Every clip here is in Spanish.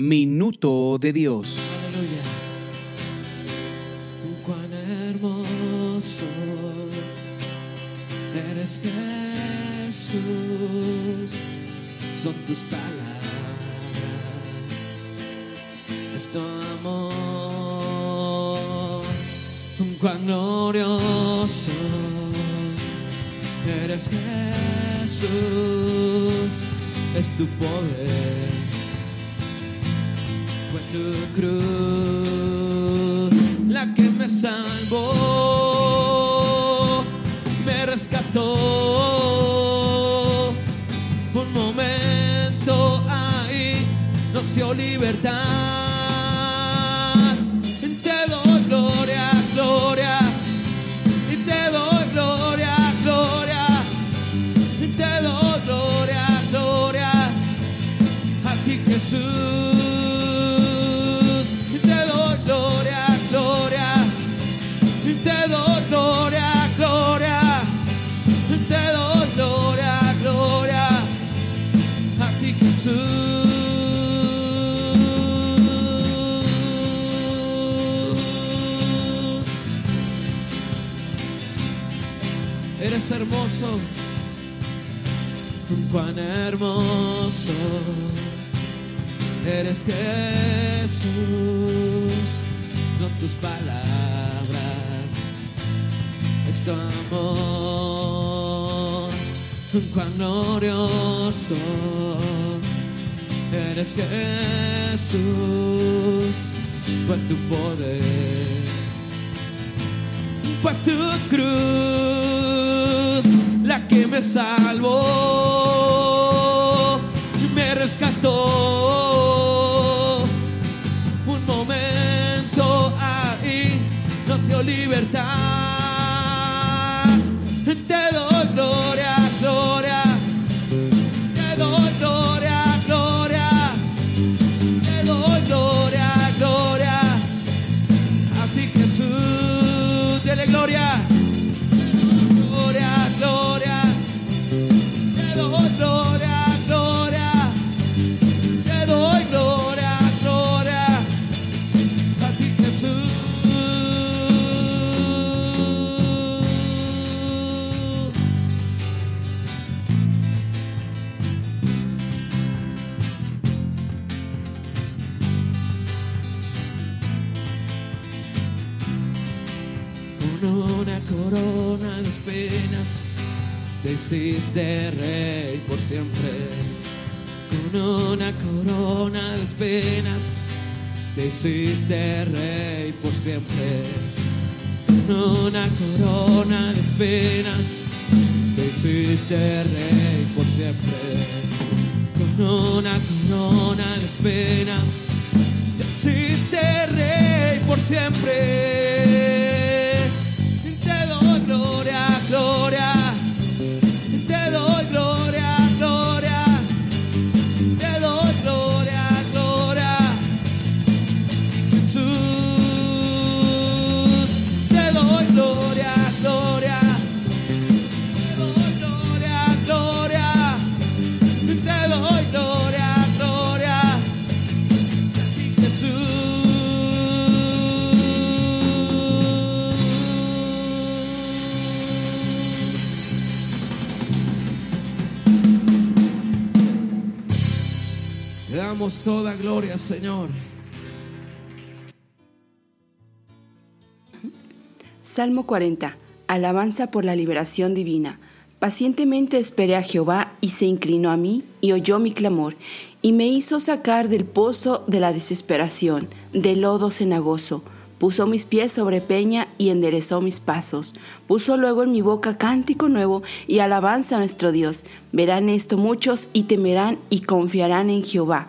Minuto de Dios. Aleluya. Cuán hermoso eres Jesús. Son tus palabras. Es tu amor. Cuán glorioso eres Jesús. Es tu poder tu cruz la que me salvó, me rescató. Un momento ahí nos dio libertad. Te doy gloria, gloria. Y te doy gloria, gloria. Y te doy gloria, gloria a ti Jesús. Cuán hermoso eres Jesús, son tus palabras, es tu amor, cuán glorioso eres Jesús, fue tu poder, fue tu cruz la que me salvó, me rescató. Espinas te hiciste rey por siempre. Con una corona de espinas te hiciste rey por siempre. Con una corona de espinas te hiciste rey por siempre. Con una corona de espinas te hiciste rey por siempre. Toda gloria, Señor. Salmo 40. Alabanza por la liberación divina. Pacientemente esperé a Jehová y se inclinó a mí y oyó mi clamor y me hizo sacar del pozo de la desesperación, del lodo cenagoso. Puso mis pies sobre peña y enderezó mis pasos. Puso luego en mi boca cántico nuevo y alabanza a nuestro Dios. Verán esto muchos y temerán y confiarán en Jehová.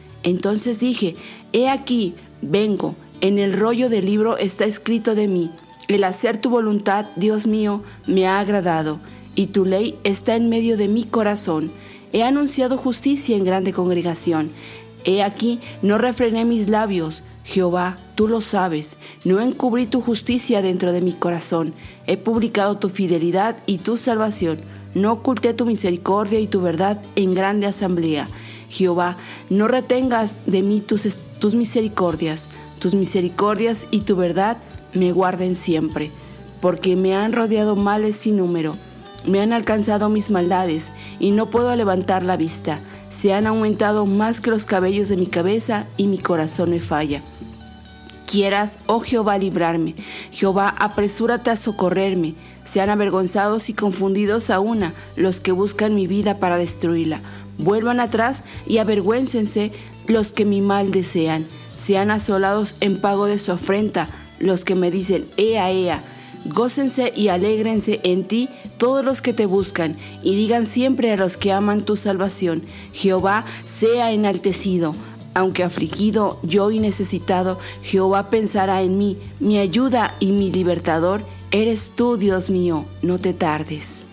Entonces dije, He aquí, vengo. En el rollo del libro está escrito de mí. El hacer tu voluntad, Dios mío, me ha agradado, y tu ley está en medio de mi corazón. He anunciado justicia en grande congregación. He aquí, no refrené mis labios. Jehová, tú lo sabes, no encubrí tu justicia dentro de mi corazón. He publicado tu fidelidad y tu salvación. No oculté tu misericordia y tu verdad en grande asamblea. Jehová, no retengas de mí tus, misericordias, tus misericordias y tu verdad me guarden siempre, porque me han rodeado males sin número, me han alcanzado mis maldades y no puedo levantar la vista, se han aumentado más que los cabellos de mi cabeza y mi corazón me falla. Quieras, oh Jehová, librarme, Jehová, apresúrate a socorrerme, sean avergonzados y confundidos a una los que buscan mi vida para destruirla Vuelvan atrás y avergüéncense los que mi mal desean. Sean asolados en pago de su afrenta los que me dicen, Ea, Ea. Gócense y alégrense en ti todos los que te buscan, y digan siempre a los que aman tu salvación, Jehová sea enaltecido. Aunque afligido yo y necesitado, Jehová pensará en mí, mi ayuda y mi libertador, eres tú, Dios mío, no te tardes.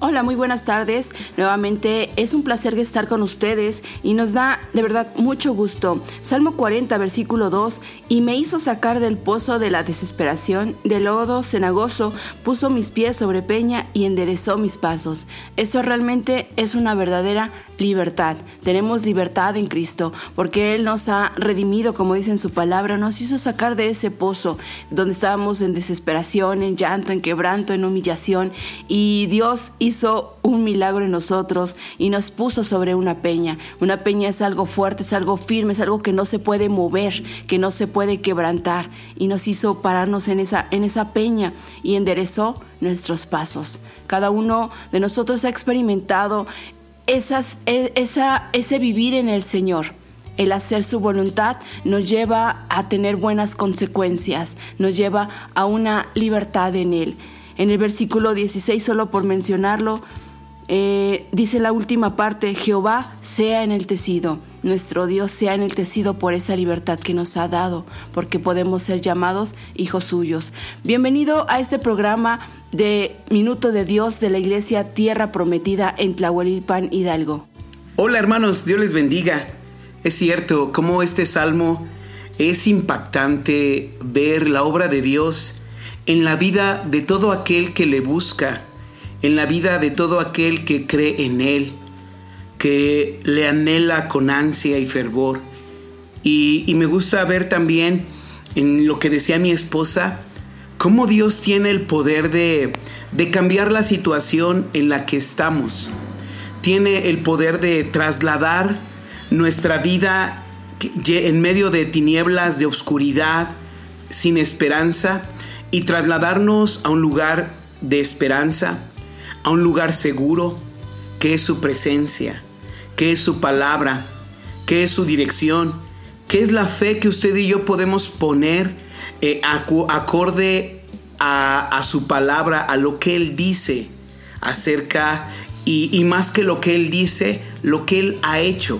Hola, muy buenas tardes. Nuevamente es un placer estar con ustedes y nos da de verdad mucho gusto. Salmo 40, versículo 2, y me hizo sacar del pozo de la desesperación, del lodo cenagoso, puso mis pies sobre peña y enderezó mis pasos. Esto realmente es una verdadera libertad. Tenemos libertad en Cristo porque Él nos ha redimido, como dice en su palabra, nos hizo sacar de ese pozo donde estábamos en desesperación, en llanto, en quebranto, en humillación y Dios hizo un milagro en nosotros y nos puso sobre una peña. Una peña es algo fuerte, es algo firme, es algo que no se puede mover, que no se puede quebrantar y nos hizo pararnos en esa, en esa peña y enderezó nuestros pasos. Cada uno de nosotros ha experimentado e, esa, ese vivir en el Señor. El hacer su voluntad nos lleva a tener buenas consecuencias, nos lleva a una libertad en Él. En el versículo 16, solo por mencionarlo, eh, dice la última parte, Jehová sea en el tecido, nuestro Dios sea en el tecido por esa libertad que nos ha dado, porque podemos ser llamados hijos suyos. Bienvenido a este programa de Minuto de Dios de la Iglesia Tierra Prometida en Tlahuelilpan, Hidalgo. Hola hermanos, Dios les bendiga. Es cierto, como este salmo es impactante ver la obra de Dios en la vida de todo aquel que le busca, en la vida de todo aquel que cree en Él, que le anhela con ansia y fervor. Y, me gusta ver también en lo que decía mi esposa, cómo Dios tiene el poder de, de cambiar la situación en la que estamos. Tiene el poder de trasladar nuestra vida en medio de tinieblas, de oscuridad, sin esperanza, y trasladarnos a un lugar de esperanza, a un lugar seguro, que es su presencia, que es su palabra, que es su dirección, que es la fe que usted y yo podemos poner eh, acorde a, su palabra, a lo que Él dice acerca, y, y más que lo que Él dice, lo que Él ha hecho.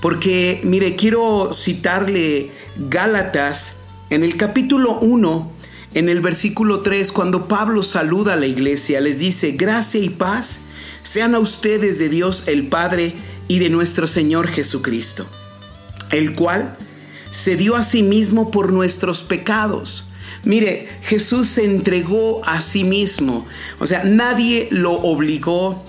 Porque, mire, quiero citarle Gálatas en el capítulo 1, en el versículo 3, cuando Pablo saluda a la iglesia, les dice, gracia y paz sean a ustedes de Dios el Padre y de nuestro Señor Jesucristo, el cual se dio a sí mismo por nuestros pecados. Mire, Jesús se entregó a sí mismo. O sea, nadie lo obligó.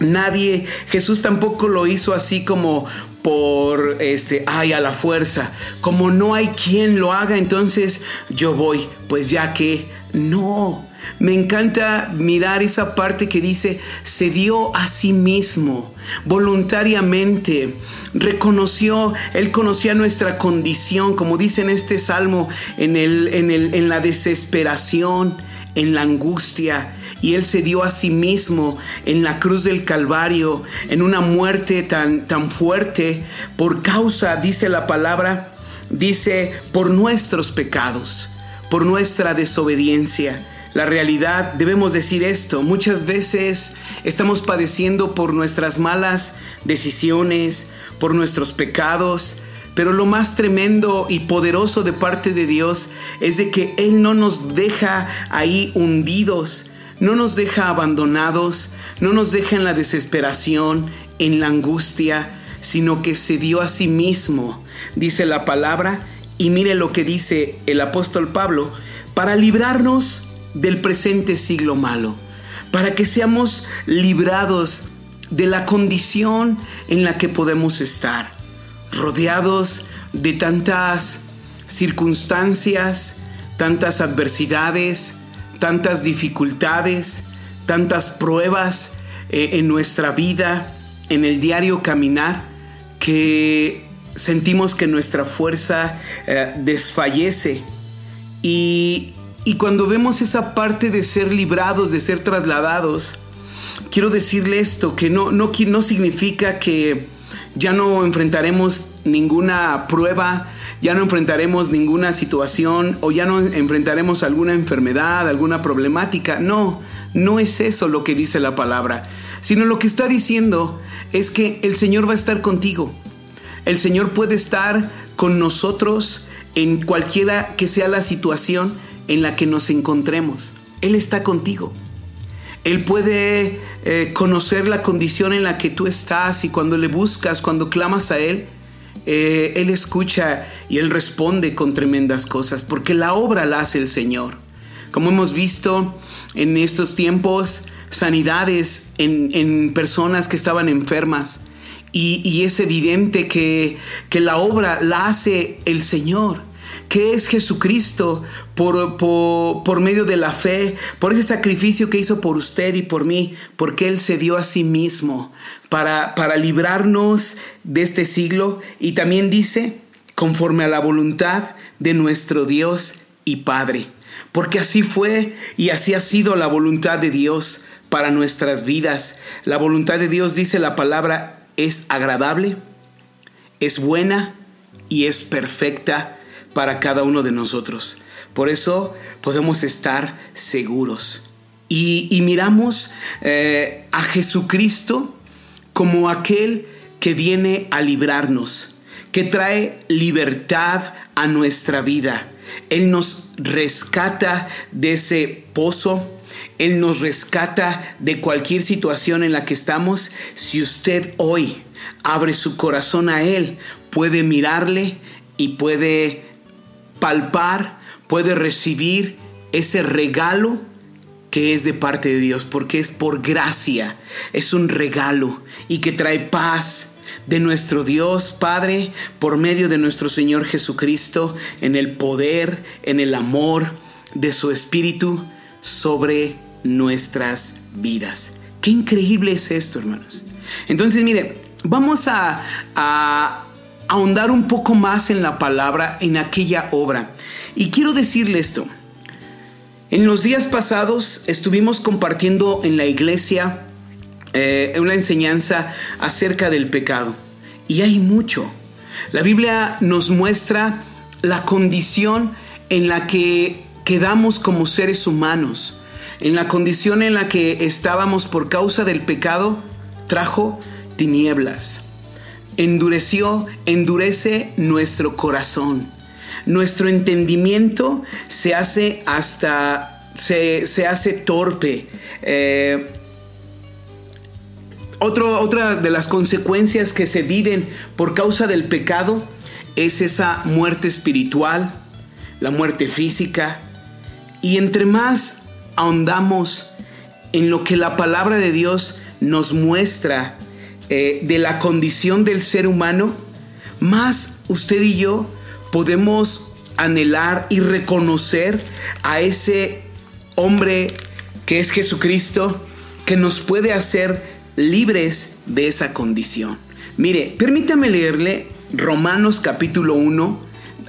Nadie, Jesús tampoco lo hizo así como por este, ay, a la fuerza. Como no hay quien lo haga, entonces yo voy, pues ya que no. Me encanta mirar esa parte que dice, se dio a sí mismo, voluntariamente, reconoció, Él conocía nuestra condición, como dice en este salmo, en, el, en, el, en la desesperación, en la angustia, y Él se dio a sí mismo en la cruz del Calvario, en una muerte tan, tan fuerte, por causa, dice la palabra, dice, por nuestros pecados, por nuestra desobediencia. La realidad, debemos decir esto, muchas veces estamos padeciendo por nuestras malas decisiones, por nuestros pecados, pero lo más tremendo y poderoso de parte de Dios es de que Él no nos deja ahí hundidos, no nos deja abandonados, no nos deja en la desesperación, en la angustia, sino que se dio a sí mismo, dice la palabra, y mire lo que dice el apóstol Pablo, para librarnos del presente siglo malo, para que seamos librados de la condición en la que podemos estar, rodeados de tantas circunstancias, tantas adversidades, tantas dificultades, tantas pruebas eh, en nuestra vida, en el diario caminar, que sentimos que nuestra fuerza eh, desfallece. Y, y cuando vemos esa parte de ser librados, de ser trasladados, quiero decirle esto, que no, no, no significa que ya no enfrentaremos ninguna prueba, ya no enfrentaremos ninguna situación o ya no enfrentaremos alguna enfermedad, alguna problemática. No, no es eso lo que dice la palabra, sino lo que está diciendo es que el Señor va a estar contigo. El Señor puede estar con nosotros en cualquiera que sea la situación en la que nos encontremos. Él está contigo. Él puede eh, conocer la condición en la que tú estás y cuando le buscas, cuando clamas a Él, eh, Él escucha y Él responde con tremendas cosas, porque la obra la hace el Señor. Como hemos visto en estos tiempos, sanidades en, personas que estaban enfermas. Y, es evidente que, que la obra la hace el Señor que es Jesucristo por, por, medio de la fe, por ese sacrificio que hizo por usted y por mí, porque Él se dio a sí mismo para, para librarnos de este siglo y también dice, conforme a la voluntad de nuestro Dios y Padre, porque así fue y así ha sido la voluntad de Dios para nuestras vidas. La voluntad de Dios, dice la palabra, es agradable, es buena y es perfecta para cada uno de nosotros. Por eso podemos estar seguros. Y, miramos eh, a Jesucristo como aquel que viene a librarnos, que trae libertad a nuestra vida. Él nos rescata de ese pozo, Él nos rescata de cualquier situación en la que estamos. Si usted hoy abre su corazón a Él, puede mirarle y puede palpar, puede recibir ese regalo que es de parte de Dios, porque es por gracia, es un regalo y que trae paz de nuestro Dios Padre por medio de nuestro Señor Jesucristo en el poder, en el amor de su Espíritu sobre nuestras vidas. Qué increíble es esto, hermanos. Entonces, mire, vamos a, a ahondar un poco más en la palabra, en aquella obra. Y quiero decirle esto. En los días pasados estuvimos compartiendo en la iglesia eh, una enseñanza acerca del pecado. Y hay mucho. La Biblia nos muestra la condición en la que quedamos como seres humanos. En la condición en la que estábamos por causa del pecado, trajo tinieblas endureció, endurece nuestro corazón. Nuestro entendimiento se hace hasta, se, hace torpe. Eh, otra de las consecuencias que se viven por causa del pecado es esa muerte espiritual, la muerte física. Y entre más ahondamos en lo que la palabra de Dios nos muestra eh, de la condición del ser humano, más usted y yo podemos anhelar y reconocer a ese hombre que es Jesucristo, que nos puede hacer libres de esa condición. Mire, permítame leerle Romanos capítulo 1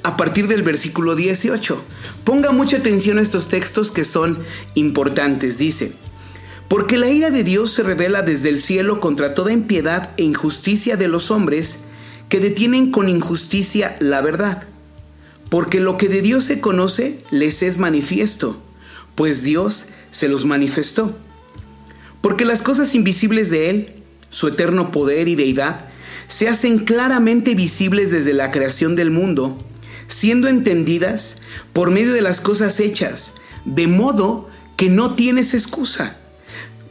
a partir del versículo 18. Ponga mucha atención a estos textos que son importantes. Dice, porque la ira de Dios se revela desde el cielo contra toda impiedad e injusticia de los hombres que detienen con injusticia la verdad. Porque lo que de Dios se conoce les es manifiesto, pues Dios se los manifestó. Porque las cosas invisibles de Él, su eterno poder y deidad, se hacen claramente visibles desde la creación del mundo, siendo entendidas por medio de las cosas hechas, de modo que no tienes excusa.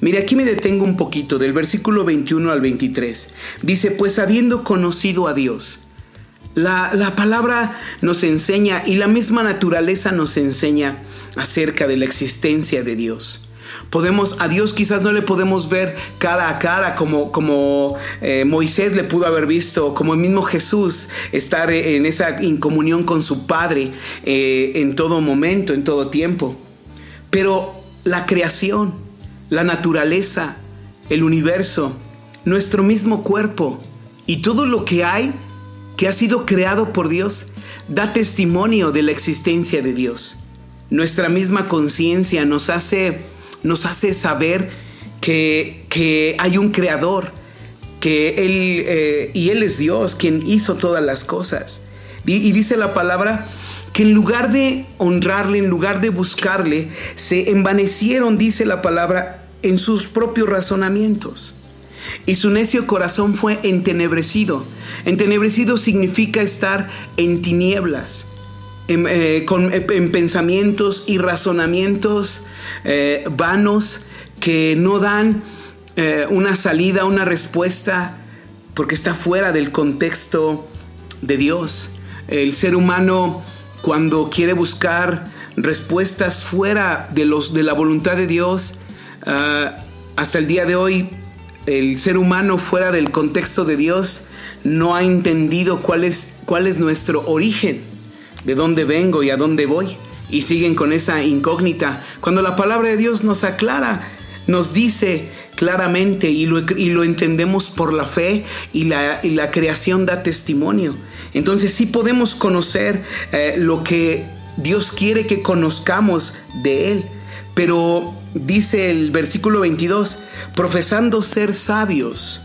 Mire, aquí me detengo un poquito del versículo 21 al 23. Dice, pues habiendo conocido a Dios, la, la, palabra nos enseña y la misma naturaleza nos enseña acerca de la existencia de Dios. Podemos, a Dios quizás no le podemos ver cara a cara como, como eh, Moisés le pudo haber visto, como el mismo Jesús estar en esa incomunión con su Padre eh, en todo momento, en todo tiempo. Pero la creación, la naturaleza, el universo, nuestro mismo cuerpo y todo lo que hay que ha sido creado por Dios da testimonio de la existencia de Dios. Nuestra misma conciencia nos hace nos hace saber que, hay un creador, que Él, eh, y Él es Dios quien hizo todas las cosas. Y, dice la palabra que en lugar de honrarle, en lugar de buscarle, se envanecieron, dice la palabra, en sus propios razonamientos. Y su necio corazón fue entenebrecido. Entenebrecido significa estar en tinieblas, en, eh, pensamientos y razonamientos eh, vanos que no dan eh, una salida, una respuesta, porque está fuera del contexto de Dios. El ser humano cuando quiere buscar respuestas fuera de, los, de la voluntad de Dios, ah, hasta el día de hoy, el ser humano fuera del contexto de Dios no ha entendido cuál es, cuál es nuestro origen, de dónde vengo y a dónde voy y siguen con esa incógnita. Cuando la palabra de Dios nos aclara, nos dice claramente y lo, y lo entendemos por la fe y la, y la, creación da testimonio. Entonces sí podemos conocer eh, lo que Dios quiere que conozcamos de Él. Pero dice el versículo 22, profesando ser sabios,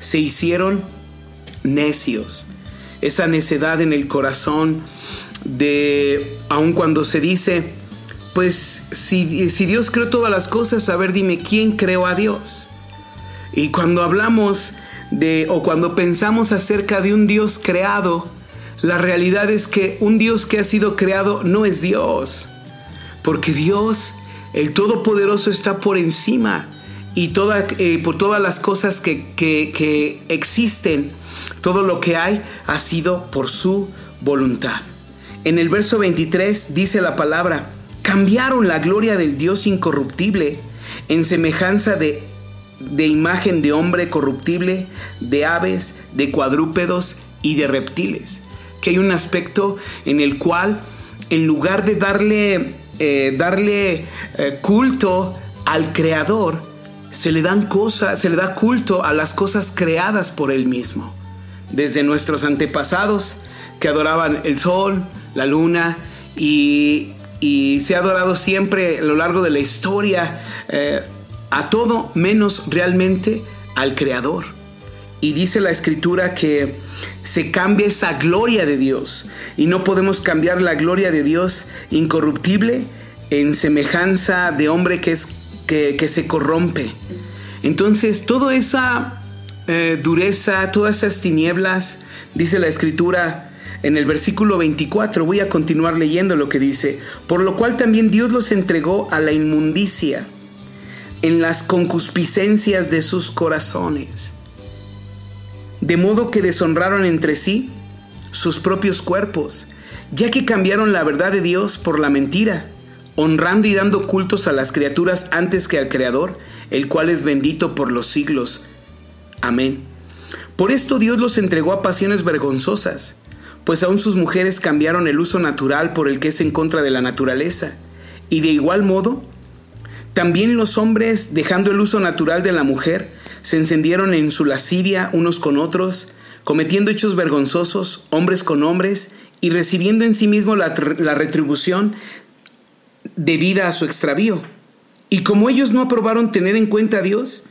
se hicieron necios. Esa necedad en el corazón de, aun cuando se dice, pues si, si Dios creó todas las cosas, a ver, dime, ¿quién creó a Dios? Y cuando hablamos de, o cuando pensamos acerca de un Dios creado, la realidad es que un Dios que ha sido creado no es Dios, porque Dios, el Todopoderoso, está por encima y eh, por todas las cosas que, que, que existen, todo lo que hay ha sido por su voluntad. En el verso 23 dice la palabra, cambiaron la gloria del Dios incorruptible en semejanza de, de imagen de hombre corruptible, de aves, de cuadrúpedos y de reptiles. Que hay un aspecto en el cual, en lugar de darle, eh, darle eh, culto al Creador, se le dan cosas, se le da culto a las cosas creadas por Él mismo. Desde nuestros antepasados que adoraban el sol, la luna y, se ha adorado siempre a lo largo de la historia eh, a todo menos realmente al Creador. Y dice la escritura que se cambia esa gloria de Dios y no podemos cambiar la gloria de Dios incorruptible en semejanza de hombre que, es, que, se corrompe. Entonces, toda esa eh, dureza, todas esas tinieblas, dice la escritura, en el versículo 24 voy a continuar leyendo lo que dice, por lo cual también Dios los entregó a la inmundicia, en las concupiscencias de sus corazones, de modo que deshonraron entre sí sus propios cuerpos, ya que cambiaron la verdad de Dios por la mentira, honrando y dando cultos a las criaturas antes que al Creador, el cual es bendito por los siglos. Amén. Por esto Dios los entregó a pasiones vergonzosas, pues aún sus mujeres cambiaron el uso natural por el que es en contra de la naturaleza, y de igual modo, también los hombres, dejando el uso natural de la mujer, se encendieron en su lascivia unos con otros, cometiendo hechos vergonzosos, hombres con hombres, y recibiendo en sí mismo la, la retribución debida a su extravío. Y como ellos no aprobaron tener en cuenta a Dios,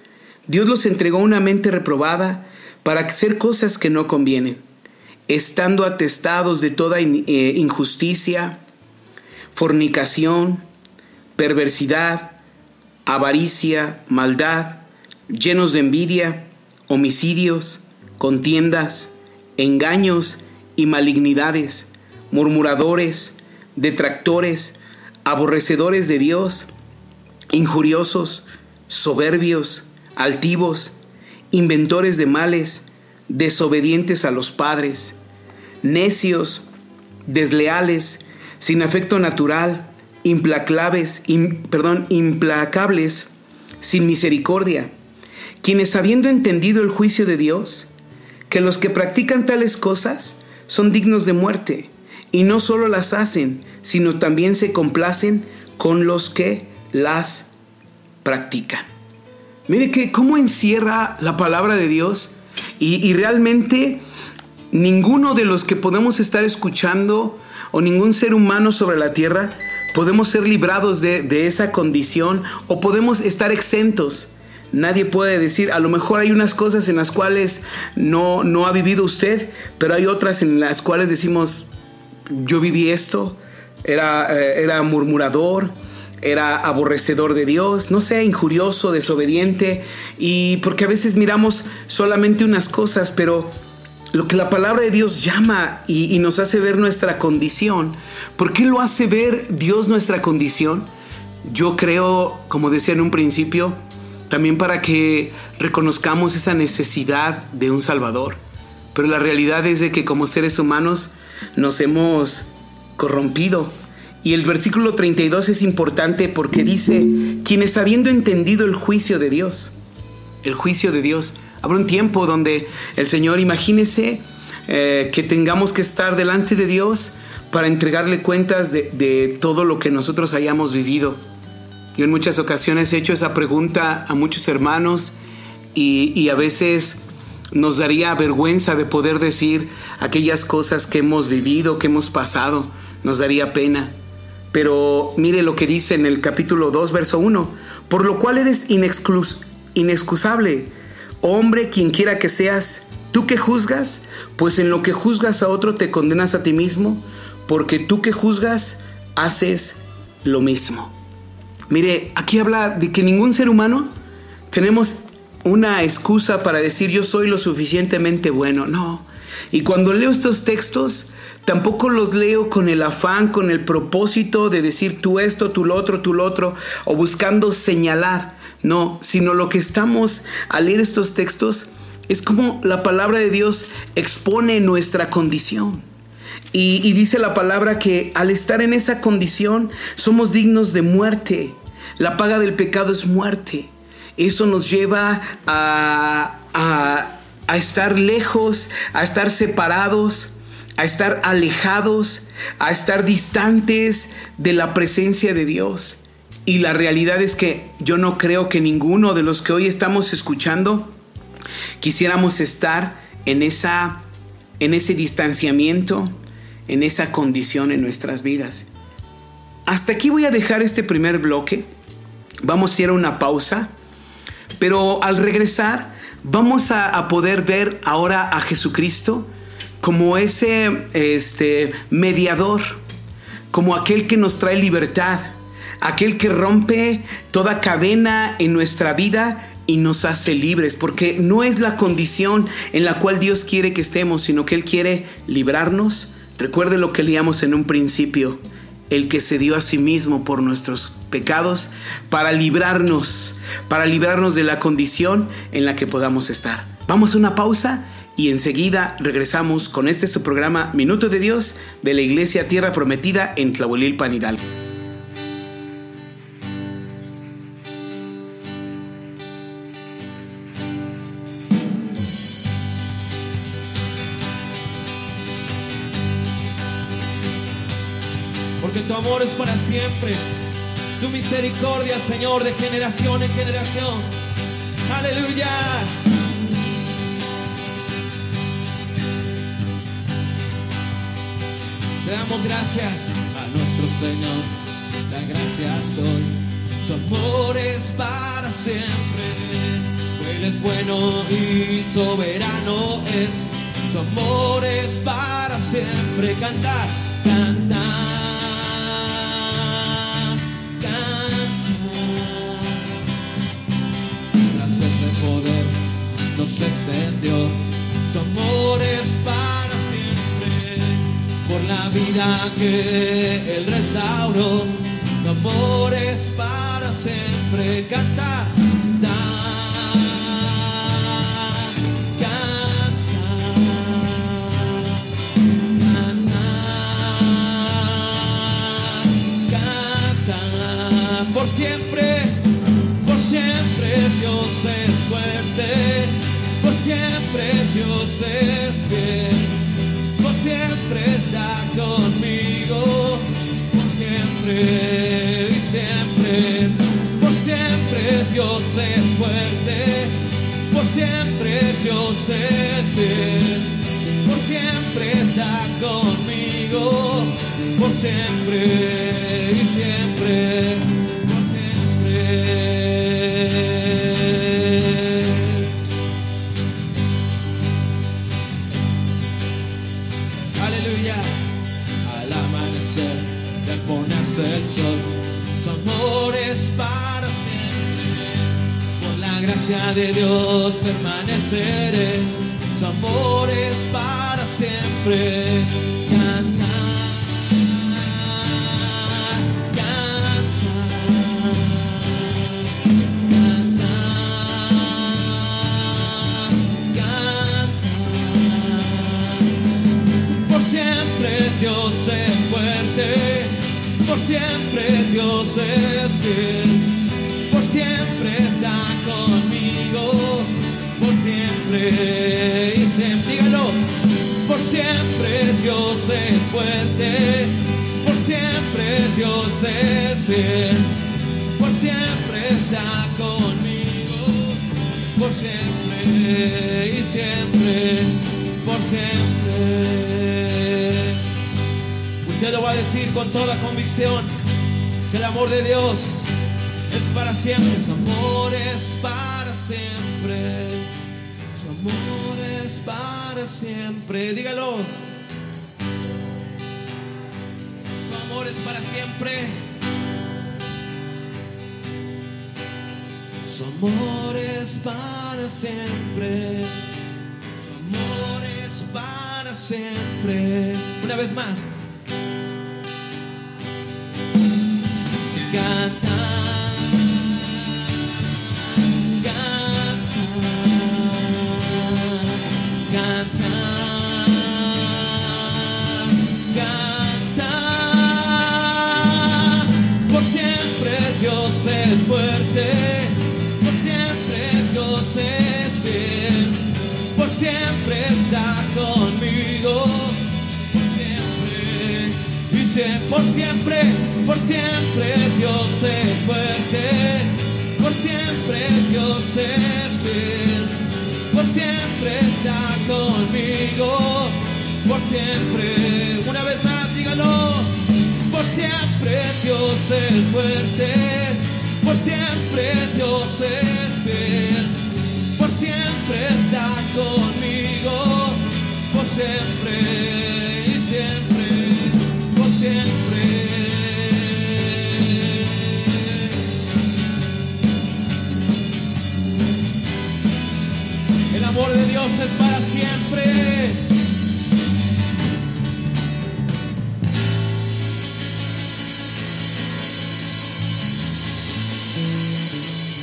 Dios los entregó una mente reprobada para hacer cosas que no convienen, estando atestados de toda eh, injusticia, fornicación, perversidad, avaricia, maldad, llenos de envidia, homicidios, contiendas, engaños y malignidades, murmuradores, detractores, aborrecedores de Dios, injuriosos, soberbios, altivos, inventores de males, desobedientes a los padres, necios, desleales, sin afecto natural, implacables, perdón, implacables, sin misericordia, quienes habiendo entendido el juicio de Dios, que los que practican tales cosas son dignos de muerte, y no solo las hacen, sino también se complacen con los que las practican. Mire que cómo encierra la palabra de Dios y, y realmente ninguno de los que podemos estar escuchando o ningún ser humano sobre la tierra podemos ser librados de, esa condición o podemos estar exentos. Nadie puede decir, a lo mejor hay unas cosas en las cuales no, no ha vivido usted, pero hay otras en las cuales decimos, yo viví esto, era, eh, era murmurador, era aborrecedor de Dios, no sea injurioso, desobediente, y porque a veces miramos solamente unas cosas, pero lo que la palabra de Dios llama y, nos hace ver nuestra condición. ¿Por qué lo hace ver Dios nuestra condición? Yo creo, como decía en un principio, también para que reconozcamos esa necesidad de un Salvador. Pero la realidad es de que como seres humanos nos hemos corrompido. Y el versículo 32 es importante porque dice, quienes habiendo entendido el juicio de Dios, el juicio de Dios, Habrá un tiempo donde el Señor, imagínese eh, que tengamos que estar delante de Dios para entregarle cuentas de, todo lo que nosotros hayamos vivido. Yo en muchas ocasiones he hecho esa pregunta a muchos hermanos y, a veces nos daría vergüenza de poder decir aquellas cosas que hemos vivido, que hemos pasado, nos daría pena. Pero mire lo que dice en el capítulo 2, verso 1, por lo cual eres inexcusable Hombre, quien quiera que seas, tú que juzgas, pues en lo que juzgas a otro te condenas a ti mismo, porque tú que juzgas haces lo mismo. Mire, aquí habla de que ningún ser humano tenemos una excusa para decir yo soy lo suficientemente bueno. No. Y cuando leo estos textos, tampoco los leo con el afán, con el propósito de decir tú esto, tú lo otro, tú lo otro, o buscando señalar. No, sino lo que estamos al leer estos textos es como la palabra de Dios expone nuestra condición. Y, dice la palabra que al estar en esa condición somos dignos de muerte. La paga del pecado es muerte. Eso nos lleva a, estar lejos, a estar separados, a estar alejados, a estar distantes de la presencia de Dios. Y la realidad es que yo no creo que ninguno de los que hoy estamos escuchando quisiéramos estar en, esa, en ese distanciamiento, en esa condición en nuestras vidas. Hasta aquí voy a dejar este primer bloque. Vamos a ir a una pausa. Pero al regresar vamos a, poder ver ahora a Jesucristo como ese este, mediador, como aquel que nos trae libertad aquel que rompe toda cadena en nuestra vida y nos hace libres, porque no es la condición en la cual Dios quiere que estemos, sino que Él quiere librarnos. Recuerde lo que leíamos en un principio. El que se dio a sí mismo por nuestros pecados para librarnos, para librarnos de la condición en la que podamos estar. Vamos a una pausa y enseguida regresamos con este su programa Minuto de Dios de la Iglesia Tierra Prometida en Tlahuelilpan Hidalgo. Siempre. Tu misericordia, Señor, de generación en generación. Aleluya. Te damos gracias a nuestro Señor. La gracias hoy. Tu amor es para siempre. Él es bueno y soberano es. Tu amor es para siempre. Cantar, cantar. Nos extendió. Tu amor es para siempre. Por la vida que Él restauró. Tu amor es para siempre. Cantar, cantar, cantar, cantar. Por siempre, por siempre Dios es fuerte. Siempre Dios es fiel. Por siempre está conmigo. Por siempre y siempre. Por siempre Dios es fuerte. Por siempre Dios es fiel. Por siempre está conmigo. Por siempre y siempre. Por siempre. Gracia de Dios permaneceré. Su amor es para siempre. Cantar, cantar, cantar. Por siempre Dios es fuerte, por siempre Dios es fiel, por siempre conmigo, por siempre. Y siempre, dígalo, por siempre Dios es fuerte, por siempre Dios es fiel, por siempre está conmigo, por siempre y siempre, por siempre. Usted lo va a decir con toda convicción que el amor de Dios es para siempre. Su amor es para siempre. Su amor es para siempre. Dígalo. Su amor es para siempre. Su amor es para siempre. Su amor es para siempre. Una vez más. Cantar, por siempre, por siempre Dios es fuerte, por siempre Dios es fiel, por siempre está conmigo, por siempre, una vez más dígalo, por siempre Dios es fuerte, por siempre Dios es fiel, por siempre está conmigo, por siempre siempre. El amor de Dios es para siempre.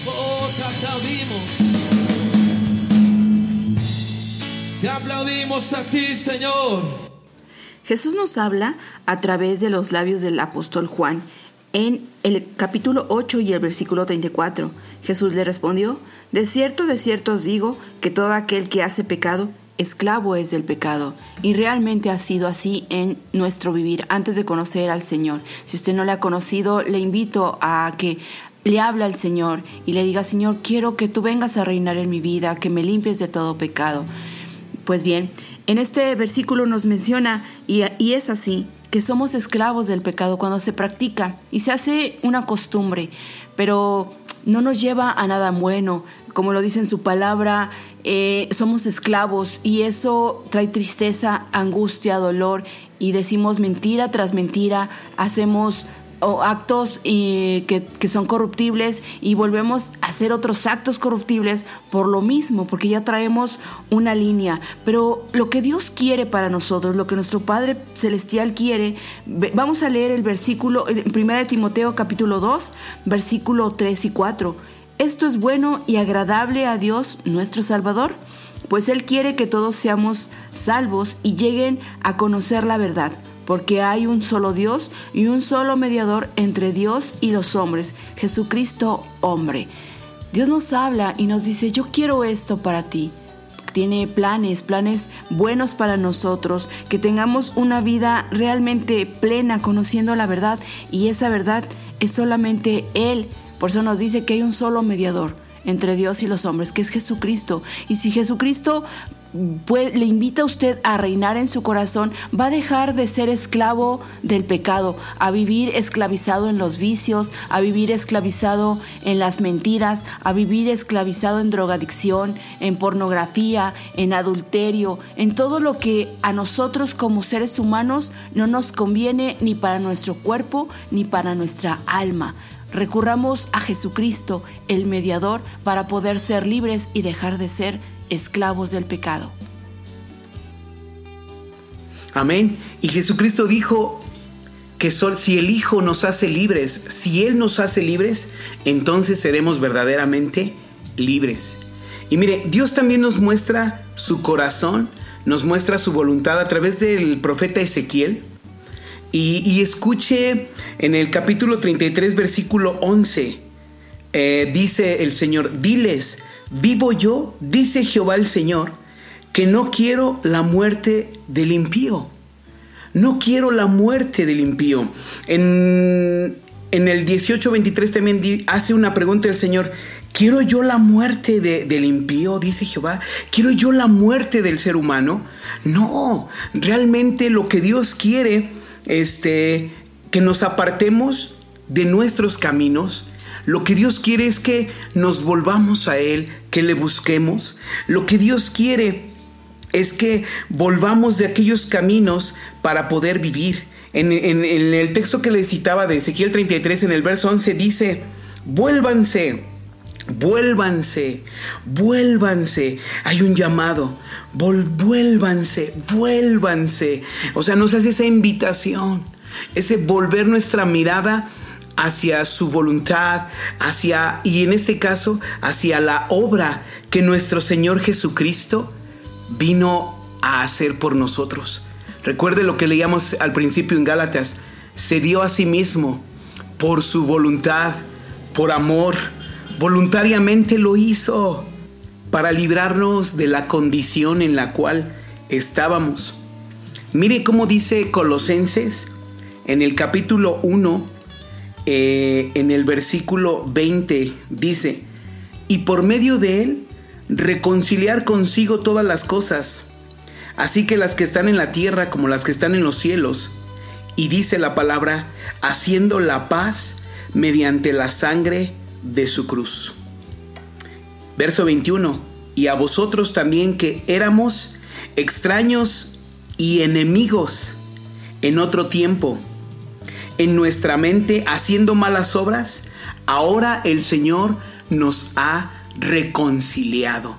Oh, te aplaudimos a ti, Señor. Jesús nos habla a través de los labios del apóstol Juan en el capítulo 8 y el versículo 34. Jesús le respondió, De cierto, de cierto os digo que todo aquel que hace pecado, esclavo es del pecado. Y realmente ha sido así en nuestro vivir antes de conocer al Señor. Si usted no le ha conocido, le invito a que le hable al Señor y le diga, Señor, quiero que tú vengas a reinar en mi vida, que me limpies de todo pecado. Pues bien, en este versículo nos menciona, y, y es así, que somos esclavos del pecado cuando se practica y se hace una costumbre, pero no nos lleva a nada bueno. Como lo dice en su palabra, eh, somos esclavos y eso trae tristeza, angustia, dolor y decimos mentira tras mentira, hacemos o actos eh, que, que, son corruptibles y volvemos a hacer otros actos corruptibles por lo mismo, porque ya traemos una línea. Pero lo que Dios quiere para nosotros, lo que nuestro Padre Celestial quiere, vamos a leer el versículo, 1 Timoteo capítulo 2, versículo 3 y 4. Esto es bueno y agradable a Dios nuestro Salvador, pues Él quiere que todos seamos salvos y lleguen a conocer la verdad porque hay un solo Dios y un solo mediador entre Dios y los hombres, Jesucristo hombre. Dios nos habla y nos dice, yo quiero esto para ti. Tiene planes, planes buenos para nosotros, que tengamos una vida realmente plena conociendo la verdad y esa verdad es solamente Él. Por eso nos dice que hay un solo mediador entre Dios y los hombres, que es Jesucristo. Y si Jesucristo le invita a usted a reinar en su corazón, va a dejar de ser esclavo del pecado, a vivir esclavizado en los vicios, a vivir esclavizado en las mentiras, a vivir esclavizado en drogadicción, en pornografía, en adulterio, en todo lo que a nosotros como seres humanos no nos conviene ni para nuestro cuerpo ni para nuestra alma. Recurramos a Jesucristo, el mediador, para poder ser libres y dejar de ser esclavos del pecado. Amén. Y Jesucristo dijo que si el Hijo nos hace libres, si Él nos hace libres, entonces seremos verdaderamente libres. Y mire, Dios también nos muestra su corazón, nos muestra su voluntad a través del profeta Ezequiel. Y, escuche en el capítulo 33, versículo 11, eh, dice el Señor, diles, Vivo yo, dice Jehová el Señor, que no quiero la muerte del impío. No quiero la muerte del impío. En, en el 18:23 también hace una pregunta el Señor. ¿Quiero yo la muerte del impío? Dice Jehová. ¿Quiero yo la muerte del ser humano? No, realmente lo que Dios quiere, este, que nos apartemos de nuestros caminos, lo que Dios quiere es que nos volvamos a Él, que le busquemos. Lo que Dios quiere es que volvamos de aquellos caminos para poder vivir. En, el texto que le citaba de Ezequiel 33, en el verso 11, dice, vuélvanse. Vuélvanse, vuélvanse. Hay un llamado. vuélvanse, vuélvanse. O sea, nos hace esa invitación, ese volver nuestra mirada hacia su voluntad, hacia, y en este caso, hacia la obra que nuestro Señor Jesucristo vino a hacer por nosotros. Recuerde lo que leíamos al principio en Gálatas, se dio a sí mismo por su voluntad, por amor, voluntariamente lo hizo para librarnos de la condición en la cual estábamos. Mire cómo dice Colosenses en el capítulo 1, eh, en el versículo 20 dice, y por medio de él reconciliar consigo todas las cosas, así que las que están en la tierra como las que están en los cielos. Y dice la palabra, haciendo la paz mediante la sangre de su cruz. Verso 21, y a vosotros también que éramos extraños y enemigos en otro tiempo en nuestra mente haciendo malas obras, ahora el Señor nos ha reconciliado.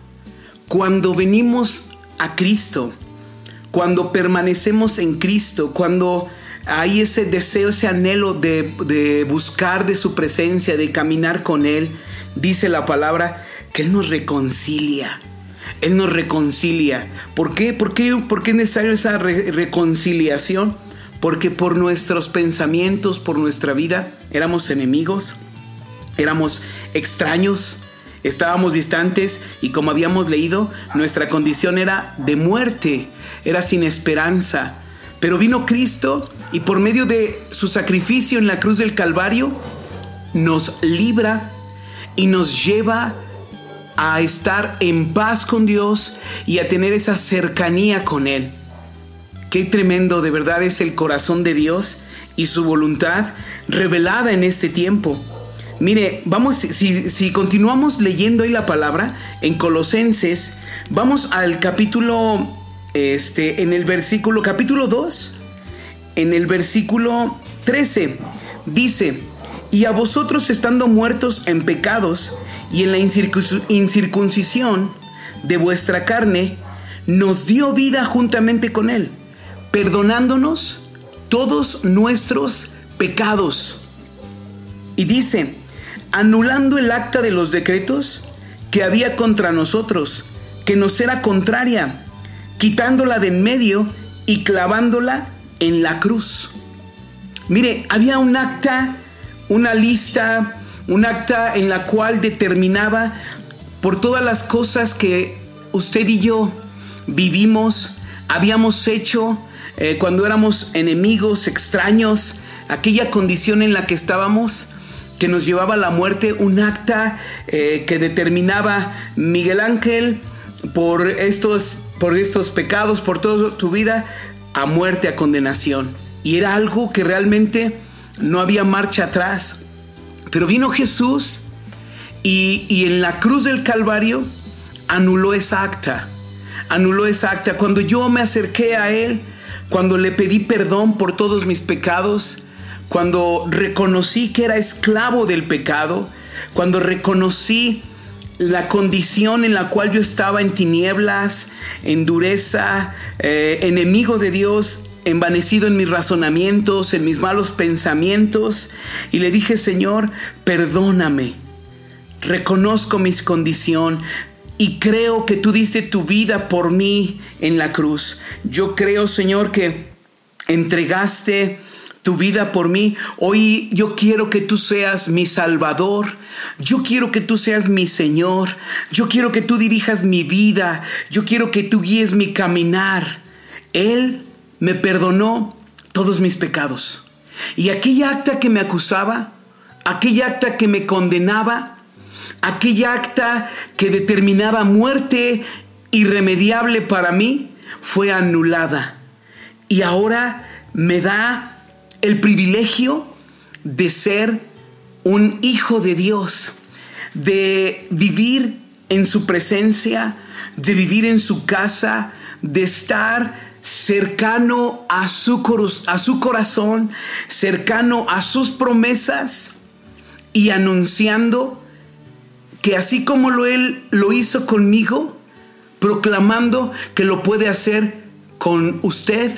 Cuando venimos a Cristo, cuando permanecemos en Cristo, cuando hay ese deseo, ese anhelo de, buscar de su presencia, de caminar con Él, dice la palabra que Él nos reconcilia. Él nos reconcilia. ¿Por qué? ¿Por qué, por qué es necesaria esa re- reconciliación? Porque por nuestros pensamientos, por nuestra vida, éramos enemigos, éramos extraños, estábamos distantes y como habíamos leído, nuestra condición era de muerte, era sin esperanza. Pero vino Cristo y por medio de su sacrificio en la cruz del Calvario, nos libra y nos lleva a estar en paz con Dios y a tener esa cercanía con Él. Qué tremendo de verdad es el corazón de Dios y su voluntad revelada en este tiempo. Mire, vamos, si, continuamos leyendo ahí la palabra en Colosenses, vamos al capítulo, este, en el versículo, capítulo 2, en el versículo 13, dice, y a vosotros estando muertos en pecados y en la incircunc- incircuncisión de vuestra carne, nos dio vida juntamente con Él, perdonándonos todos nuestros pecados. Y dice, anulando el acta de los decretos que había contra nosotros, que nos era contraria, quitándola de en medio y clavándola en la cruz. Mire, había un acta, una lista, un acta en la cual determinaba por todas las cosas que usted y yo vivimos, habíamos hecho eh, cuando éramos enemigos, extraños, aquella condición en la que estábamos que nos llevaba a la muerte, un acta eh, que determinaba Miguel Ángel por estos, por estos pecados, por toda su vida, a muerte, a condenación. Y era algo que realmente no había marcha atrás. Pero vino Jesús y, y en la cruz del Calvario anuló esa acta. Anuló esa acta. Cuando yo me acerqué a Él, cuando le pedí perdón por todos mis pecados, cuando reconocí que era esclavo del pecado, cuando reconocí la condición en la cual yo estaba en tinieblas, en dureza, eh, enemigo de Dios, envanecido en mis razonamientos, en mis malos pensamientos, y le dije, Señor, perdóname, reconozco mi condición, y creo que tú diste tu vida por mí en la cruz. Yo creo, Señor, que entregaste tu vida por mí. Hoy yo quiero que tú seas mi Salvador. Yo quiero que tú seas mi Señor. Yo quiero que tú dirijas mi vida. Yo quiero que tú guíes mi caminar. Él me perdonó todos mis pecados. Y aquella acta que me acusaba, aquella acta que me condenaba, aquella acta que determinaba muerte irremediable para mí, fue anulada. Y ahora me da el privilegio de ser un hijo de Dios, de vivir en su presencia, de vivir en su casa, de estar cercano a su, a su corazón, cercano a sus promesas y anunciando que así como lo él lo hizo conmigo, proclamando que lo puede hacer con usted,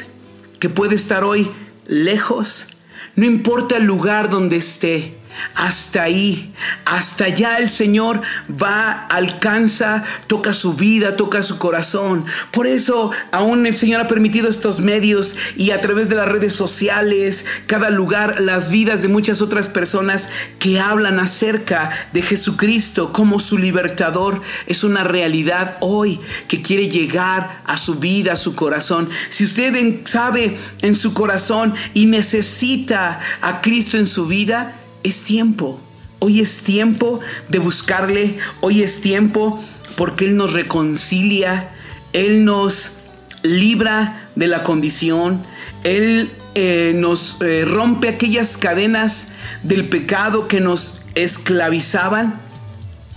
que puede estar hoy lejos, no importa el lugar donde esté, hasta ahí, hasta allá el Señor va, alcanza, toca su vida, toca su corazón. Por eso aún el Señor ha permitido estos medios y a través de las redes sociales, cada lugar, las vidas de muchas otras personas que hablan acerca de Jesucristo como su libertador. Es una realidad hoy que quiere llegar a su vida, a su corazón. Si usted sabe en su corazón y necesita a Cristo en su vida, es tiempo. Hoy es tiempo de buscarle. Hoy es tiempo porque Él nos reconcilia. Él nos libra de la condición. Él eh, nos eh, rompe aquellas cadenas del pecado que nos esclavizaban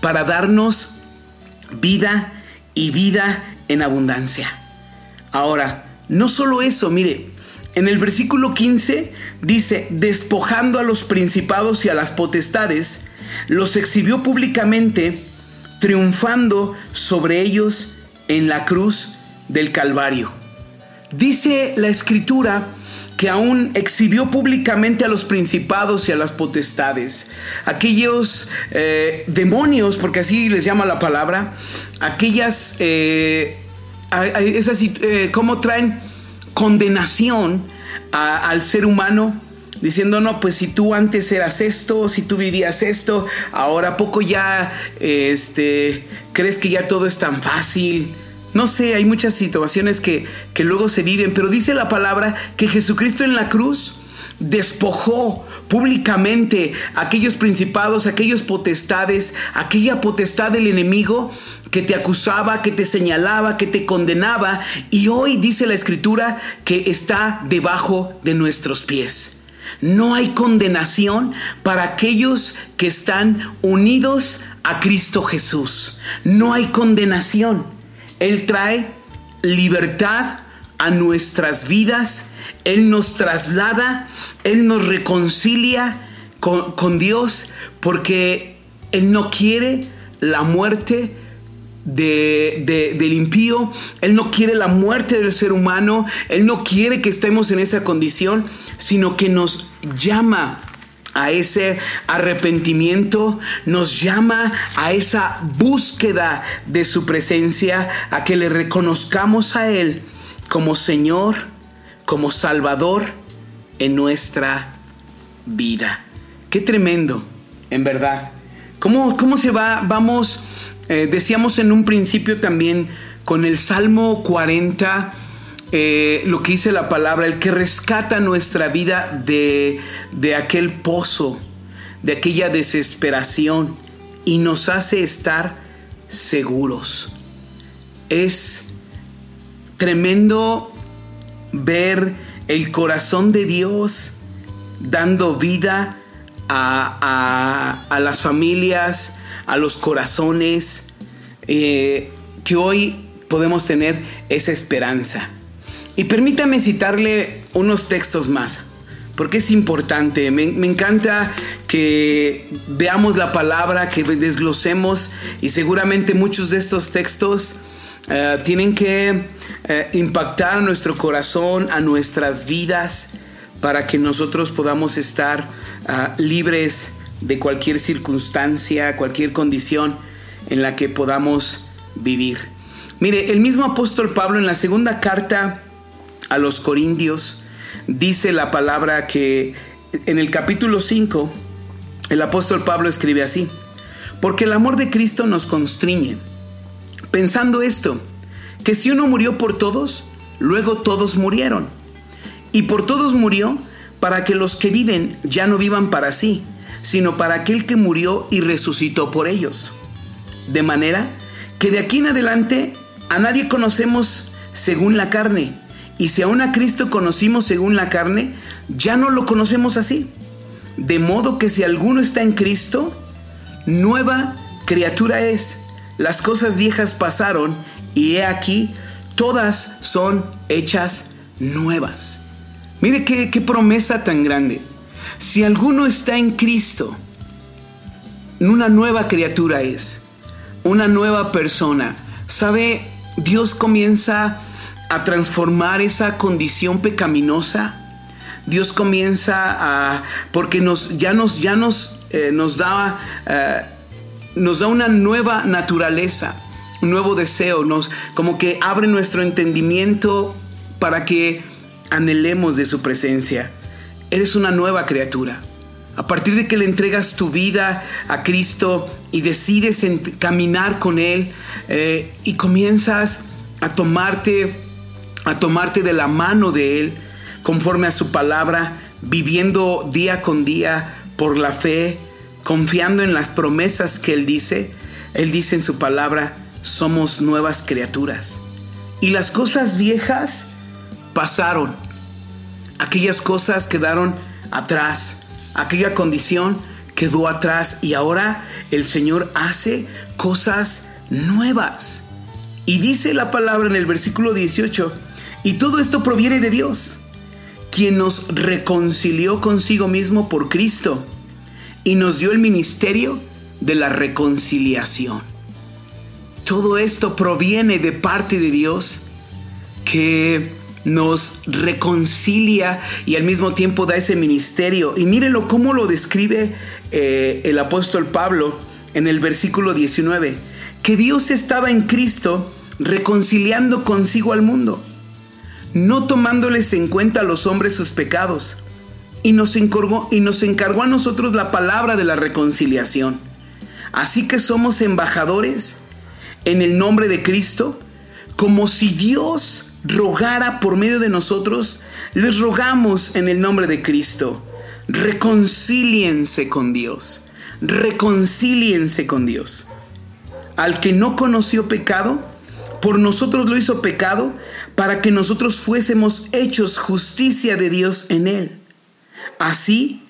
para darnos vida y vida en abundancia. Ahora, no solo eso, mire, en el versículo 15 dice, despojando a los principados y a las potestades, los exhibió públicamente, triunfando sobre ellos en la cruz del Calvario. Dice la escritura que aún exhibió públicamente a los principados y a las potestades, aquellos eh, demonios, porque así les llama la palabra, aquellas, eh, esas, eh, cómo traen condenación al ser humano, diciendo, no, pues si tú antes eras esto, si tú vivías esto, ahora poco ya, este, crees que ya todo es tan fácil. No sé, hay muchas situaciones que, que luego se viven, pero dice la palabra que Jesucristo en la cruz despojó públicamente aquellos principados, aquellos potestades, aquella potestad del enemigo que te acusaba, que te señalaba, que te condenaba, y hoy dice la escritura que está debajo de nuestros pies. No hay condenación para aquellos que están unidos a Cristo Jesús. No hay condenación. Él trae libertad a nuestras vidas. Él nos traslada, Él nos reconcilia con, Dios porque Él no quiere la muerte del impío, Él no quiere la muerte del ser humano, Él no quiere que estemos en esa condición, sino que nos llama a ese arrepentimiento, nos llama a esa búsqueda de su presencia, a que le reconozcamos a Él como Señor, como Salvador en nuestra vida. Qué tremendo, en verdad. ¿Cómo, cómo se va? Vamos, eh, decíamos en un principio también con el Salmo 40, eh, lo que dice la palabra, el que rescata nuestra vida de, de aquel pozo, de aquella desesperación y nos hace estar seguros. Es tremendo ver el corazón de Dios dando vida a, las familias, a los corazones, eh, que hoy podemos tener esa esperanza. Y permítame citarle unos textos más, porque es importante. Me, encanta que veamos la palabra, que desglosemos y seguramente muchos de estos textos eh, tienen que eh, impactar nuestro corazón, a nuestras vidas, para que nosotros podamos estar ah, libres de cualquier circunstancia, cualquier condición en la que podamos vivir. Mire, el mismo apóstol Pablo en la segunda carta a los Corintios, dice la palabra que en el capítulo 5, el apóstol Pablo escribe así, porque el amor de Cristo nos constriñe, pensando esto, que si uno murió por todos, luego todos murieron, y por todos murió para que los que viven ya no vivan para sí, sino para aquel que murió y resucitó por ellos. De manera que de aquí en adelante a nadie conocemos según la carne, y si aún a Cristo conocimos según la carne, ya no lo conocemos así. De modo que si alguno está en Cristo, nueva criatura es. Las cosas viejas pasaron y he aquí, todas son hechas nuevas. Mire qué, promesa tan grande. Si alguno está en Cristo, una nueva criatura es, una nueva persona. ¿Sabe? Dios comienza a transformar esa condición pecaminosa. Dios comienza a, porque nos, ya nos, ya nos, eh, nos, da, eh, nos da una nueva naturaleza, un nuevo deseo, nos, como que abre nuestro entendimiento para que anhelemos de su presencia. Eres una nueva criatura. A partir de que le entregas tu vida a Cristo y decides caminar con Él eh, y comienzas a tomarte a tomarte de la mano de Él conforme a su palabra, viviendo día con día por la fe, confiando en las promesas que Él dice. Él dice en su palabra, somos nuevas criaturas. Y las cosas viejas pasaron. Aquellas cosas quedaron atrás. Aquella condición quedó atrás y ahora el Señor hace cosas nuevas. Y dice la palabra en el versículo 18, y todo esto proviene de Dios, quien nos reconcilió consigo mismo por Cristo y nos dio el ministerio de la reconciliación. Todo esto proviene de parte de Dios que nos reconcilia y al mismo tiempo da ese ministerio. Y mírenlo cómo lo describe eh, el apóstol Pablo en el versículo 19, que Dios estaba en Cristo reconciliando consigo al mundo, no tomándoles en cuenta a los hombres sus pecados, y nos encargó, y nos encargó a nosotros la palabra de la reconciliación. Así que somos embajadores en el nombre de Cristo, como si Dios rogara por medio de nosotros, les rogamos en el nombre de Cristo, reconcíliense con Dios, reconcíliense con Dios. Al que no conoció pecado, por nosotros lo hizo pecado, para que nosotros fuésemos hechos justicia de Dios en él. Así,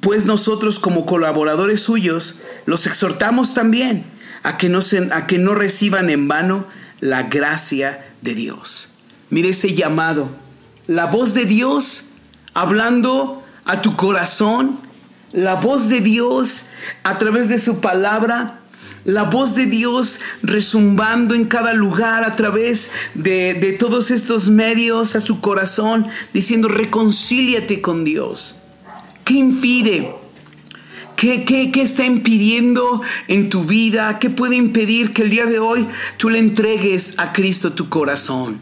pues nosotros como colaboradores suyos, los exhortamos también a que no, se, a que no reciban en vano la gracia de Dios. Mire ese llamado. La voz de Dios hablando a tu corazón. La voz de Dios a través de su palabra. La voz de Dios resumbando en cada lugar a través de, de todos estos medios a su corazón, diciendo, reconcíliate con Dios. ¿Qué impide? ¿Qué, qué, qué está impidiendo en tu vida? ¿Qué puede impedir que el día de hoy tú le entregues a Cristo tu corazón?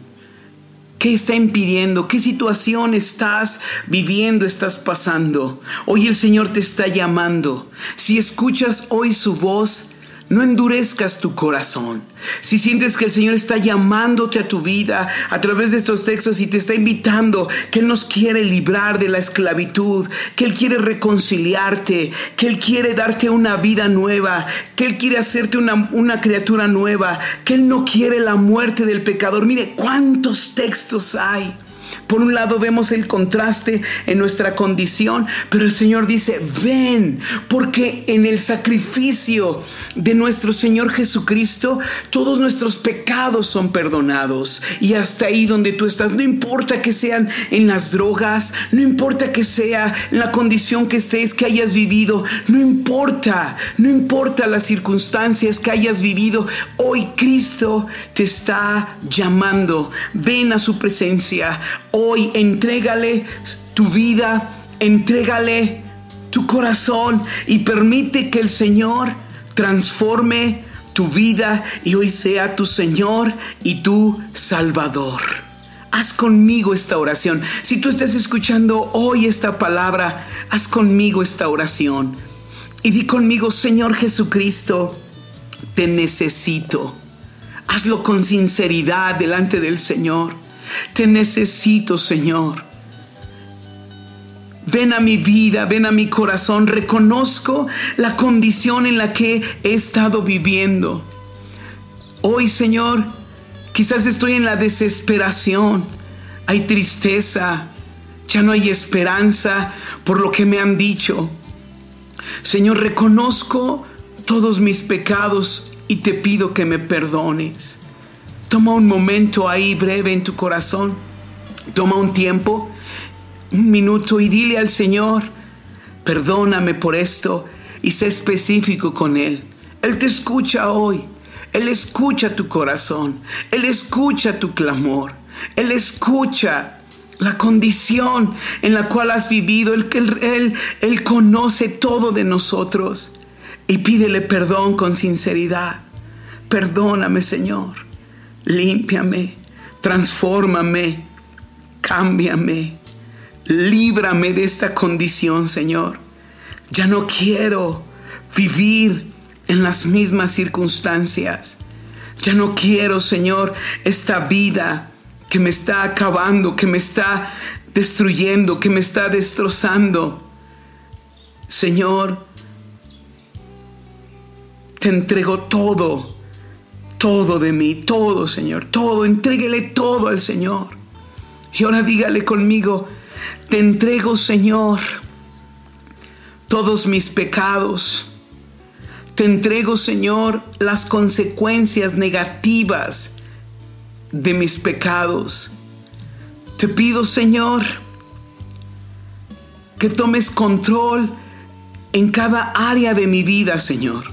¿Qué está impidiendo? ¿Qué situación estás viviendo, estás pasando? Hoy el Señor te está llamando. Si escuchas hoy su voz, no endurezcas tu corazón. Si sientes que el Señor está llamándote a tu vida a través de estos textos y te está invitando, que Él nos quiere librar de la esclavitud, que Él quiere reconciliarte, que Él quiere darte una vida nueva, que Él quiere hacerte una, una criatura nueva, que Él no quiere la muerte del pecador. Mire cuántos textos hay por un lado vemos el contraste en nuestra condición, pero el Señor dice, ven, porque en el sacrificio de nuestro Señor Jesucristo, todos nuestros pecados son perdonados. Y hasta ahí donde tú estás, no importa que sean en las drogas, no importa que sea en la condición que estés, que hayas vivido, no importa, no importa las circunstancias que hayas vivido, hoy Cristo te está llamando, ven a su presencia Hoy entrégale tu vida, entrégale tu corazón y permite que el Señor transforme tu vida y hoy sea tu Señor y tu Salvador. Haz conmigo esta oración. Si tú estás escuchando hoy esta palabra, haz conmigo esta oración. Y di conmigo, Señor Jesucristo, te necesito. Hazlo con sinceridad delante del Señor. Te necesito, Señor. Ven a mi vida, ven a mi corazón. Reconozco la condición en la que he estado viviendo. Hoy, Señor, quizás estoy en la desesperación. Hay tristeza. Ya no hay esperanza por lo que me han dicho. Señor, reconozco todos mis pecados y te pido que me perdones. Toma un momento ahí breve en tu corazón. Toma un tiempo, un minuto y dile al Señor, perdóname por esto y sé específico con Él. Él te escucha hoy. Él escucha tu corazón. Él escucha tu clamor. Él escucha la condición en la cual has vivido. Él, él, él conoce todo de nosotros. Y pídele perdón con sinceridad. Perdóname, Señor límpiame, transfórmame, cámbiame, líbrame de esta condición, Señor. Ya no quiero vivir en las mismas circunstancias. Ya no quiero, Señor, esta vida que me está acabando, que me está destruyendo, que me está destrozando. Señor, te entrego todo todo de mí, todo, Señor, todo, entréguele todo al Señor. Y ahora dígale conmigo, te entrego, Señor, todos mis pecados. Te entrego, Señor, las consecuencias negativas de mis pecados. Te pido, Señor, que tomes control en cada área de mi vida, Señor.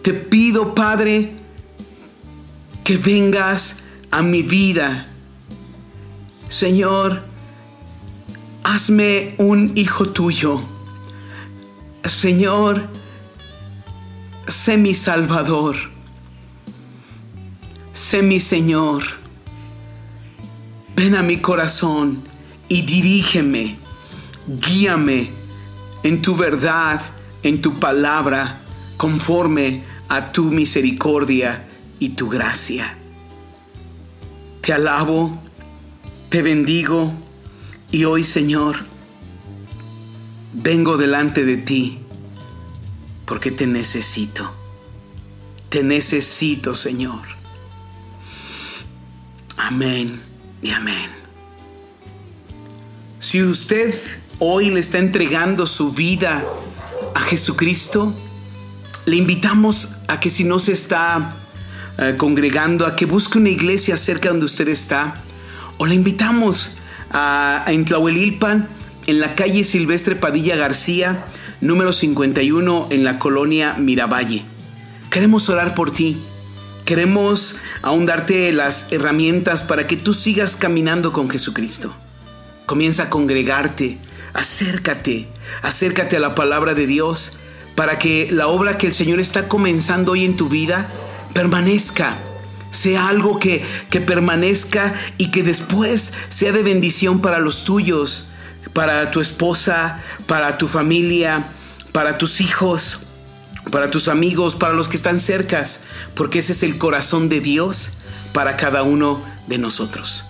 Te pido, Padre, que vengas a mi vida Señor, hazme un hijo tuyo. Señor, sé mi Salvador. Sé mi Señor. Ven a mi corazón y dirígeme, guíame en tu verdad, en tu palabra, conforme a tu misericordia y tu gracia. Te alabo, te bendigo y hoy Señor, vengo delante de ti porque te necesito. Te necesito, Señor. Amén y amén. Si usted hoy le está entregando su vida a Jesucristo, le invitamos a que si no se está eh, congregando, a que busque una iglesia cerca donde usted está, o le invitamos a, a en Tlahuelilpan, en la calle Silvestre Padilla García, número 51, en la colonia Miravalle. Queremos orar por ti. Queremos aún darte las herramientas para que tú sigas caminando con Jesucristo. Comienza a congregarte, acércate, acércate a la palabra de Dios para que la obra que el Señor está comenzando hoy en tu vida permanezca, sea algo que, que permanezca y que después sea de bendición para los tuyos, para tu esposa, para tu familia, para tus hijos, para tus amigos, para los que están cercas, porque ese es el corazón de Dios para cada uno de nosotros.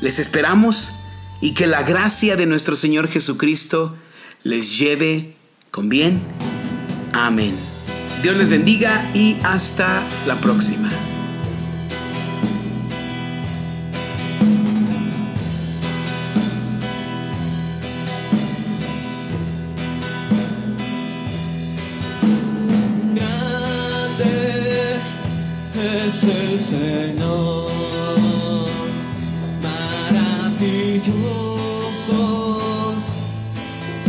Les esperamos y que la gracia de nuestro Señor Jesucristo les lleve con bien. Amén. Dios les bendiga y hasta la próxima. Es el Señor, maravillosos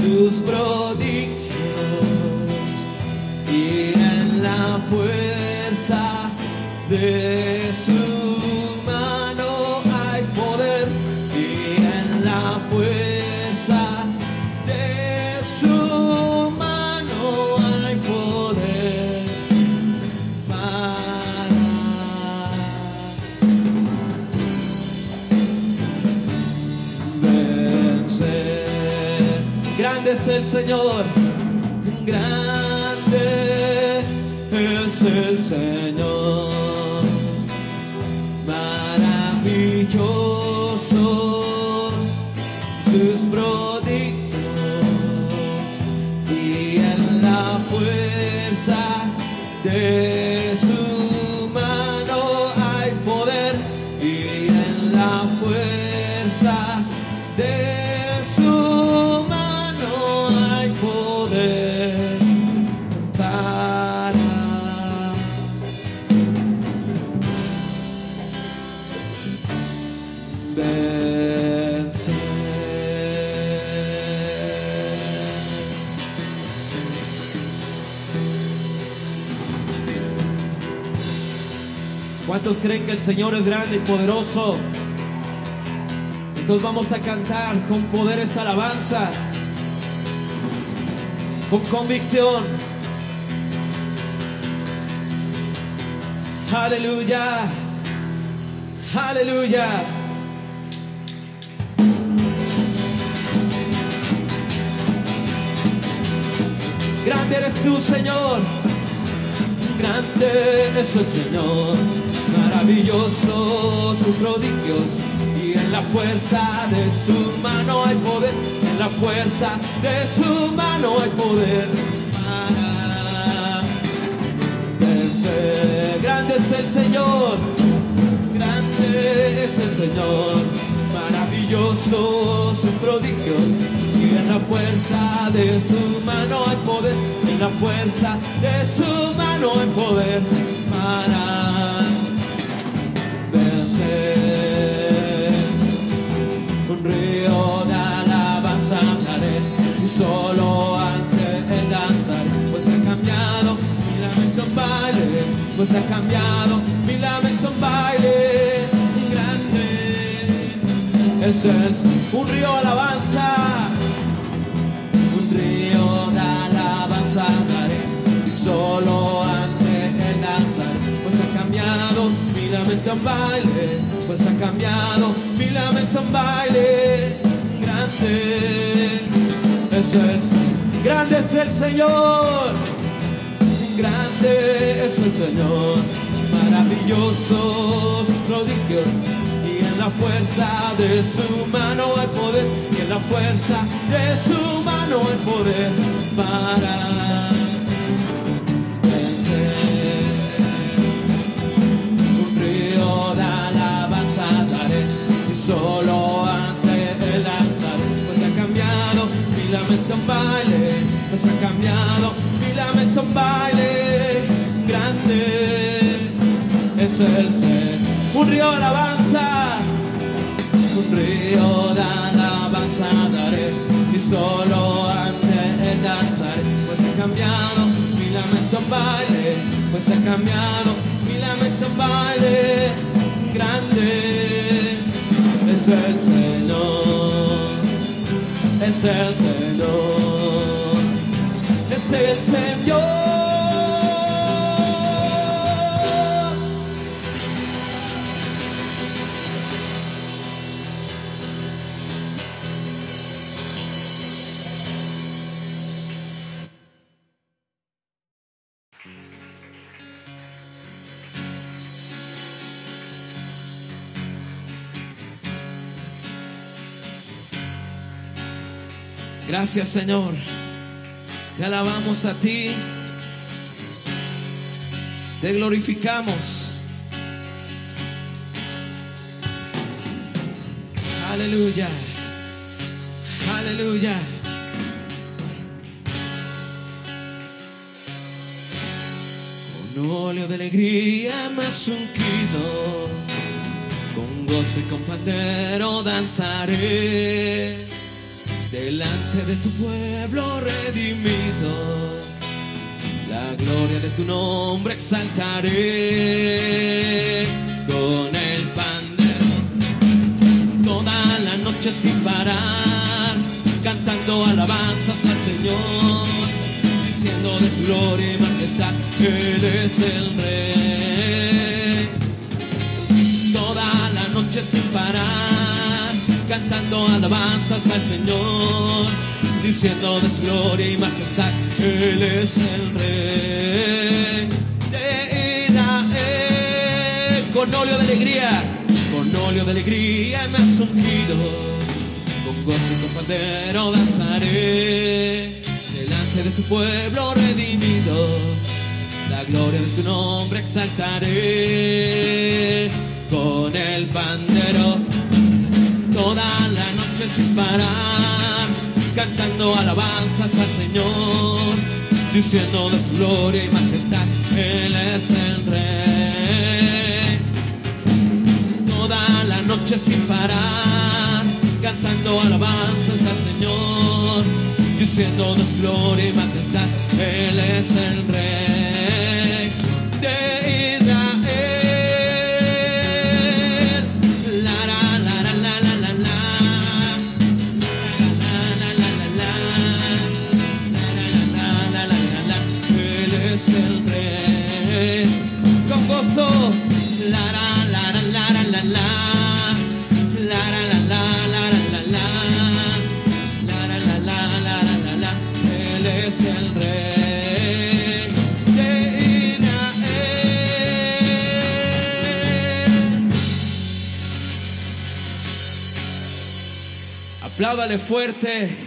sus prodigios de su mano hay poder y en la fuerza de su mano hay poder para vencer. Grande es el Señor, grande es el Señor, maravillosos sus prodigios y en la fuerza de ¿Cuántos creen que el Señor es grande y poderoso? Entonces vamos a cantar con poder esta alabanza, con convicción. Aleluya, aleluya. Grande eres tú, Señor. Grande es el Señor, maravilloso sus prodigios. Y en la fuerza de su mano hay poder, en la fuerza de su mano hay poder para vencer. Grande es el Señor, grande es el Señor, maravilloso sus prodigios. Y en la fuerza de su mano hay poder, en la fuerza de su mano hay poder para pues ha cambiado. Mi lamento en baile. Grande. Es el un río alabanza, un río de alabanza daré, y solo ante el danzar, pues ha cambiado. Mi lamento en baile, pues ha cambiado. Mi lamento en baile, grande. Es. El grande es el Señor, grande es el Señor, maravillosos prodigios y en la fuerza de su mano el poder, y en la fuerza de su mano el poder para vencer. Un río de alabanza daré, y solo ante el alzar, pues ha cambiado mi lamento en baile, pues ha cambiado en baile, grande. Es el ser. Un río de alabanza, un río de alabanza daré, y solo ante el danzar, pues ha cambiado mi lamento en baile, pues ha cambiado mi lamento en baile, grande. Es el Señor, es el Señor, es el Señor. Gracias Señor. Te alabamos a ti. Te glorificamos. Aleluya. Aleluya. Con óleo de alegría has ungido. Con gozo y con pandero danzaré delante de tu pueblo redimido. La gloria de tu nombre exaltaré con el pandero. Toda la noche sin parar, cantando alabanzas al Señor, diciendo de su gloria y majestad, Él es el Rey. Toda la noche sin parar cantando alabanzas al Señor, diciendo de su gloria y majestad, Él es el Rey de Israel. Con óleo de alegría, con óleo de alegría me has ungido, con gozo y con pandero danzaré, delante de tu pueblo redimido, la gloria de tu nombre exaltaré, con el pandero toda la noche sin parar, cantando alabanzas al Señor, diciendo de su gloria y majestad, Él es el Rey. Toda la noche sin parar, cantando alabanzas al Señor, diciendo de su gloria y majestad, Él es el Rey de Apláudale fuerte.